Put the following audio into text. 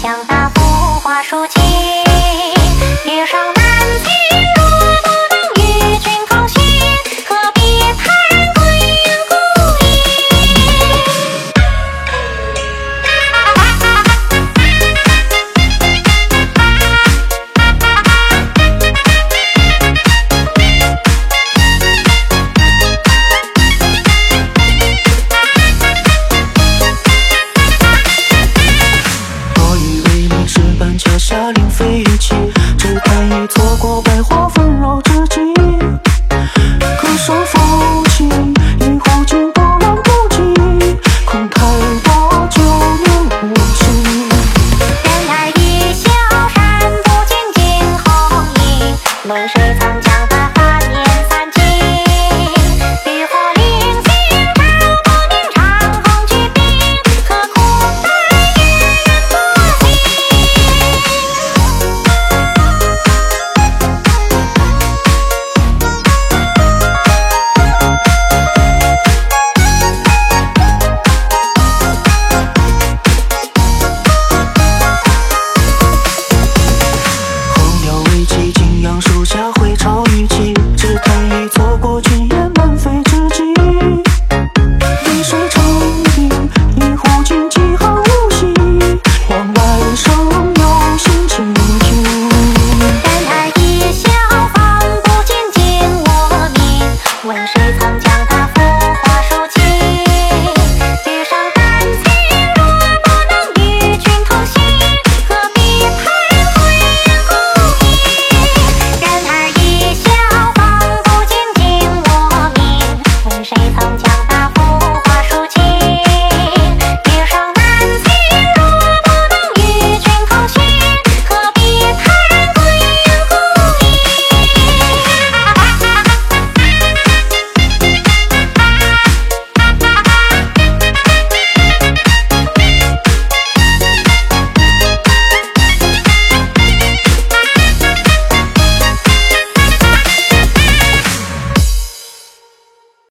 江大姑画书却下令飞起，只盼也错过百花纷扰之际。可是父起，一壶酒波澜不惊，空开薄酒又无期。人儿一笑，看不尽，惊鸿影。为谁曾将繁华年散尽？